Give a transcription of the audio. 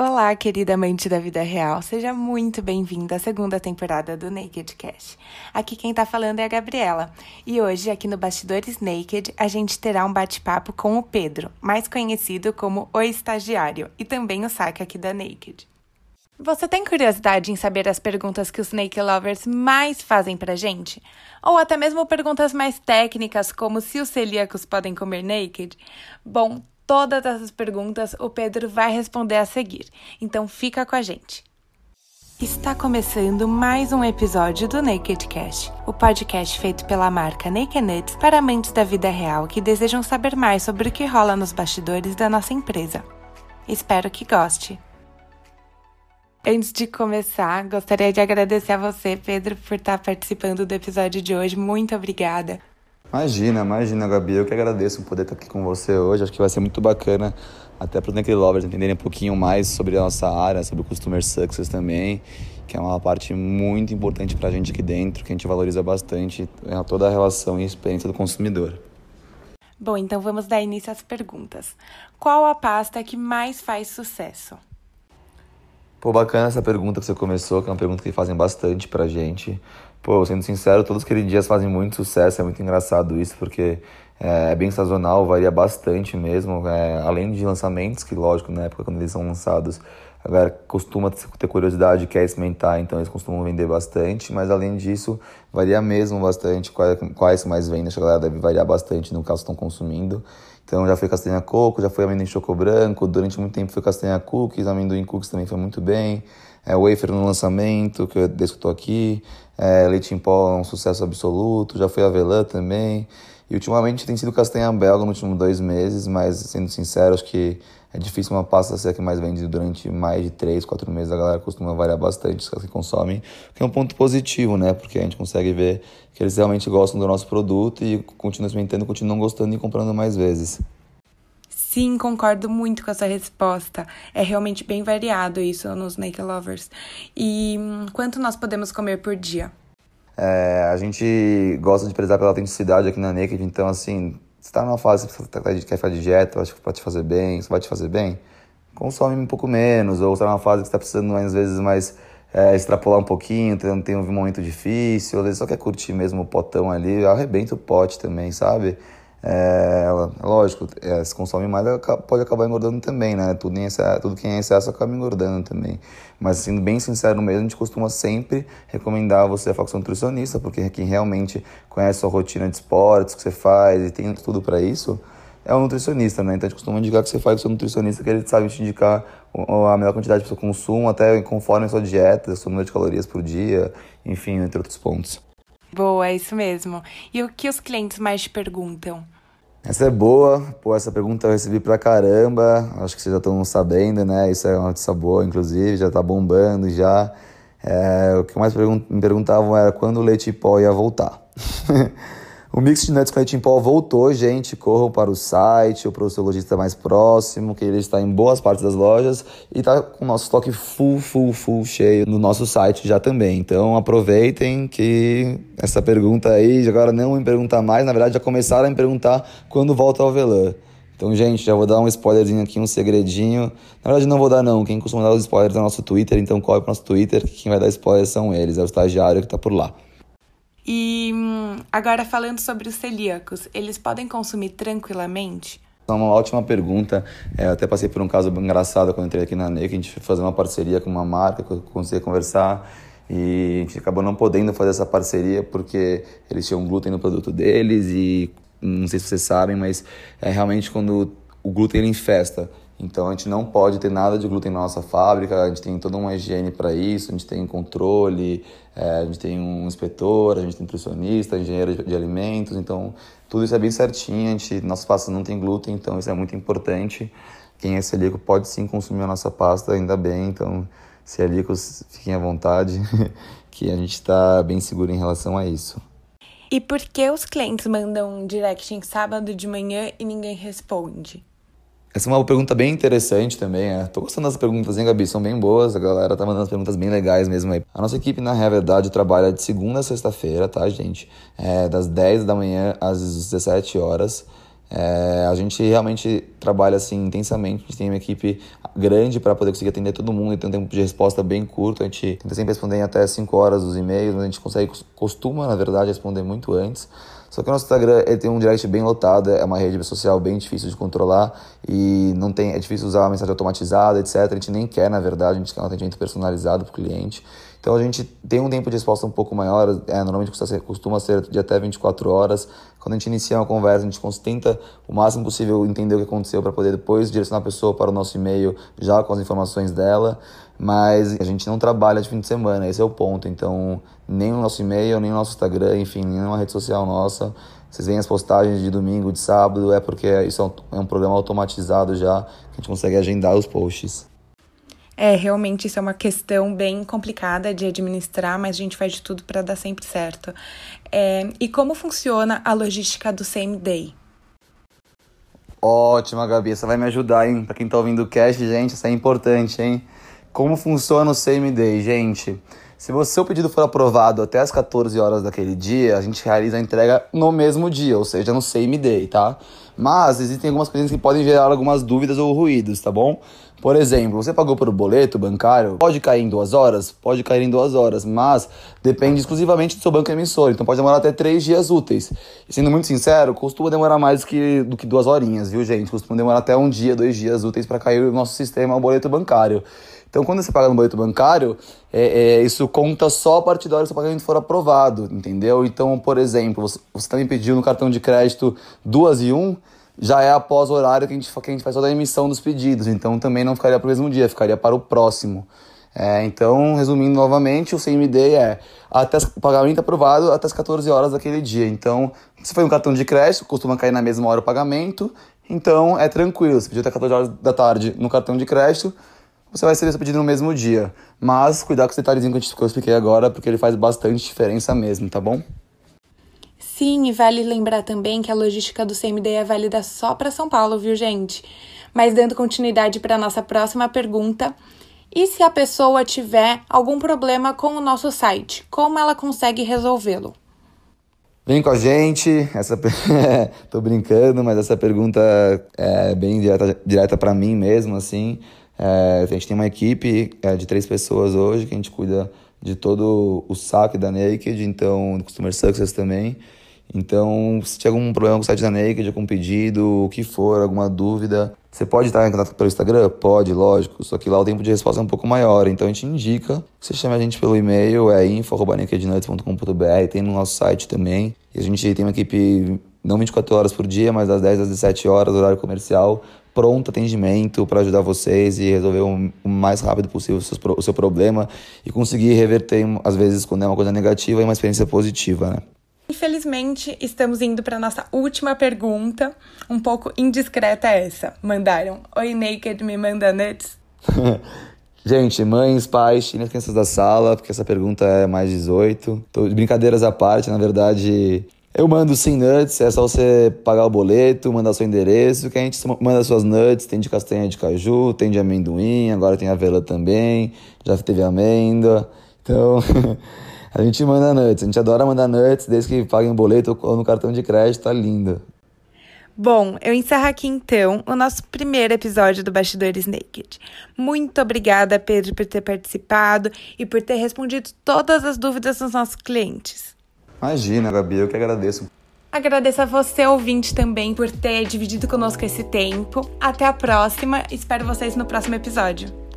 Olá, querida amante da vida real, seja muito bem-vinda à segunda temporada do Naked Cash. Aqui quem tá falando é a Gabriela, e hoje, aqui no Bastidores Naked, a gente terá um bate-papo com o Pedro, mais conhecido como o Estagiário, e também o saque aqui da Naked. Você tem curiosidade em saber as perguntas que os Snake Lovers mais fazem pra gente? Ou até mesmo perguntas mais técnicas, como se os celíacos podem comer naked? Bom, todas essas perguntas o Pedro vai responder a seguir, então fica com a gente. Está começando mais um episódio do Naked Cast, o podcast feito pela marca Naked Nuts para amantes da vida real que desejam saber mais sobre o que rola nos bastidores da nossa empresa. Espero que goste. Antes de começar, gostaria de agradecer a você, Pedro, por estar participando do episódio de hoje. Muito obrigada. Imagina, imagina, Gabi. Eu que agradeço por poder estar aqui com você hoje. Acho que vai ser muito bacana, até para os Naked Lovers entenderem um pouquinho mais sobre a nossa área, sobre o Customer Success também, que é uma parte muito importante para a gente aqui dentro, que a gente valoriza bastante é toda a relação e experiência do consumidor. Bom, então vamos dar início às perguntas. Qual a pasta que mais faz sucesso? Pô, bacana essa pergunta que você começou, que é uma pergunta que fazem bastante pra gente. Pô, sendo sincero, todos aqueles dias fazem muito sucesso, é muito engraçado isso, porque é, é bem sazonal, varia bastante mesmo. É, além de lançamentos, que lógico, na época quando eles são lançados, a galera costuma ter curiosidade, quer experimentar, então eles costumam vender bastante, mas além disso, varia mesmo bastante quais, quais mais vendem, a galera deve variar bastante no caso estão consumindo. Então já foi castanha coco, já foi amendoim choco branco, durante muito tempo foi castanha cookies, amendoim cookies também foi muito bem. É, wafer no lançamento, que eu estou aqui. É, leite em pó é um sucesso absoluto, já foi avelã também. E ultimamente tem sido castanha belga nos últimos dois meses, mas sendo sincero, acho que é difícil uma pasta ser a que mais vende durante mais de três, quatro meses. A galera costuma variar bastante os que consomem, que é um ponto positivo, né? Porque a gente consegue ver que eles realmente gostam do nosso produto e continuam experimentando, continuam gostando e comprando mais vezes. Sim, concordo muito com essa resposta. É realmente bem variado isso nos Naked Lovers. E hum, quanto nós podemos comer por dia? É, a gente gosta de prezar pela autenticidade aqui na Naked, então assim, você está numa fase que você tá, quer fazer dieta, acho que pode te fazer bem, isso vai te fazer bem, consome um pouco menos, ou está numa fase que está precisando às vezes mais é, extrapolar um pouquinho, tem, tem um momento difícil, às vezes só quer curtir mesmo o potão ali, arrebenta o pote também, sabe? É, lógico, é, se consome mais pode acabar engordando também, né? Tudo, em excesso, tudo que é em excesso acaba engordando também. Mas sendo bem sincero mesmo, a gente costuma sempre recomendar você a seu nutricionista, porque quem realmente conhece a sua rotina de esportes, que você faz e tem tudo para isso, é o nutricionista, né? Então a gente costuma indicar que você faz com o seu nutricionista, que ele sabe te indicar a melhor quantidade para o seu consumo, até conforme a sua dieta, a sua número de calorias por dia, enfim, entre outros pontos. Boa, é isso mesmo. E o que os clientes mais te perguntam? Essa é boa, pô, essa pergunta eu recebi pra caramba, acho que vocês já estão sabendo, né? Isso é uma notícia boa, inclusive, já tá bombando já. É, o que mais me perguntavam era quando o leite pó ia voltar. O mix de nuts com leite em pó voltou, gente. Corram para o site o seu lojista mais próximo, que ele está em boas partes das lojas e está com o nosso estoque full, full, full cheio no nosso site já também. Então aproveitem que essa pergunta aí, agora não me perguntar mais, na verdade já começaram a me perguntar quando volta ao Velã. Então, gente, já vou dar um spoilerzinho aqui, um segredinho. Na verdade, não vou dar, não. Quem costuma dar os spoilers é o nosso Twitter, então corre para o nosso Twitter, que quem vai dar spoilers são eles, é o estagiário que está por lá. E hum, agora falando sobre os celíacos, eles podem consumir tranquilamente? É uma ótima pergunta. É, até passei por um caso engraçado quando entrei aqui na NEC. A gente foi fazer uma parceria com uma marca que eu consegui conversar e a gente acabou não podendo fazer essa parceria porque eles tinham glúten no produto deles e não sei se vocês sabem, mas é realmente quando o glúten ele infesta então a gente não pode ter nada de glúten na nossa fábrica, a gente tem toda uma higiene para isso, a gente tem controle, é, a gente tem um inspetor, a gente tem nutricionista, engenheiro de, alimentos, então tudo isso é bem certinho, a gente, nossa pasta não tem glúten, então isso é muito importante. Quem é celíaco pode sim consumir a nossa pasta, ainda bem, então celíacos fiquem à vontade, que a gente está bem seguro em relação a isso. E por que os clientes mandam direct em sábado de manhã e ninguém responde? Essa é uma pergunta bem interessante também. É. Tô gostando das perguntas, hein, Gabi? São bem boas. A galera tá mandando as perguntas bem legais mesmo aí. A nossa equipe, na verdade, trabalha de segunda a sexta-feira, tá, gente? É, das 10 da manhã às 17 horas. É, a gente realmente trabalha assim intensamente, a gente tem uma equipe grande para poder conseguir atender todo mundo e tem um tempo de resposta bem curto. A gente tenta sempre responder em até 5 horas os e-mails, mas a gente consegue, costuma, na verdade, responder muito antes. Só que o nosso Instagram ele tem um direct bem lotado, é uma rede social bem difícil de controlar e não tem, é difícil usar a mensagem automatizada, etc. A gente nem quer, na verdade, a gente quer um atendimento personalizado para o cliente. Então a gente tem um tempo de resposta um pouco maior, é, normalmente costuma ser de até 24 horas. Quando a gente inicia uma conversa, a gente tenta o máximo possível entender o que aconteceu para poder depois direcionar a pessoa para o nosso e-mail já com as informações dela. Mas a gente não trabalha de fim de semana, esse é o ponto. Então, nem no nosso e-mail, nem no nosso Instagram, enfim, nem numa rede social nossa. Vocês veem as postagens de domingo, de sábado, é porque isso é um programa automatizado já, que a gente consegue agendar os posts. É, realmente isso é uma questão bem complicada de administrar, mas a gente faz de tudo para dar sempre certo. É, e como funciona a logística do same day? Ótima, Gabi, essa vai me ajudar, hein? Pra quem tá ouvindo o cast, gente, isso é importante, hein? Como funciona o same day, gente? Se o seu pedido for aprovado até as 14 horas daquele dia, a gente realiza a entrega no mesmo dia, ou seja, no same day, tá? Mas existem algumas coisas que podem gerar algumas dúvidas ou ruídos, tá bom? Por exemplo, você pagou por boleto bancário, pode cair em duas horas? Pode cair em duas horas, mas depende exclusivamente do seu banco emissor, então pode demorar até três dias úteis. E sendo muito sincero, costuma demorar mais que, do que duas horinhas, viu, gente? Costuma demorar até um dia, dois dias úteis para cair no nosso sistema o boleto bancário. Então, quando você paga no boleto bancário, é, é, isso conta só a partir da hora que seu pagamento for aprovado, entendeu? Então, por exemplo, você, você também pediu no cartão de crédito duas e um, já é após o horário que a gente, que a gente faz toda a emissão dos pedidos. Então também não ficaria para o mesmo dia, ficaria para o próximo. É, então, resumindo novamente, o CMD é até o pagamento aprovado até as 14 horas daquele dia. Então, se foi um cartão de crédito, costuma cair na mesma hora o pagamento. Então, é tranquilo. Se pediu até 14 horas da tarde no cartão de crédito, você vai receber seu pedido no mesmo dia. Mas cuidar com esse detalhezinho que eu expliquei agora, porque ele faz bastante diferença mesmo, tá bom? Sim, e vale lembrar também que a logística do CMD é válida só para São Paulo, viu, gente? Mas dando continuidade para a nossa próxima pergunta, e se a pessoa tiver algum problema com o nosso site, como ela consegue resolvê-lo? Vem com a gente, essa tô brincando, mas essa pergunta é bem direta, direta para mim mesmo, assim. É, a gente tem uma equipe é, de três pessoas hoje que a gente cuida de todo o saque da Naked, então Customer Success também. Então, se tiver algum problema com o site da Naked, algum pedido, o que for, alguma dúvida, você pode estar em contato pelo Instagram? Pode, lógico. Só que lá o tempo de resposta é um pouco maior. Então a gente indica que você chame a gente pelo e-mail, é info.nakednuts.com.br, tem no nosso site também. E a gente tem uma equipe não 24 horas por dia, mas das 10 às 17 horas, horário comercial, pronto atendimento para ajudar vocês e resolver o, mais rápido possível o seu, o seu problema e conseguir reverter, às vezes, quando é uma coisa negativa, em uma experiência positiva, né? Infelizmente, estamos indo para nossa última pergunta, um pouco indiscreta essa. Mandaram: Oi, Naked, me manda nuts. Gente, mães, pais, tirem as crianças da sala, porque essa pergunta é mais 18. Tô, brincadeiras à parte, na verdade, eu mando sim nuts, é só você pagar o boleto, mandar seu endereço, que a gente manda suas nuts, tem de castanha de caju, tem de amendoim, agora tem avela também, já teve amêndoa. Então, A gente manda nuts, a gente adora mandar nuts, desde que paguem boleto ou no cartão de crédito, tá lindo. Bom, eu encerro aqui então o nosso primeiro episódio do Bastidores Naked. Muito obrigada, Pedro, por ter participado e por ter respondido todas as dúvidas dos nossos clientes. Imagina, Gabi, eu que agradeço. Agradeço a você, ouvinte, também, por ter dividido conosco esse tempo. Até a próxima, espero vocês no próximo episódio.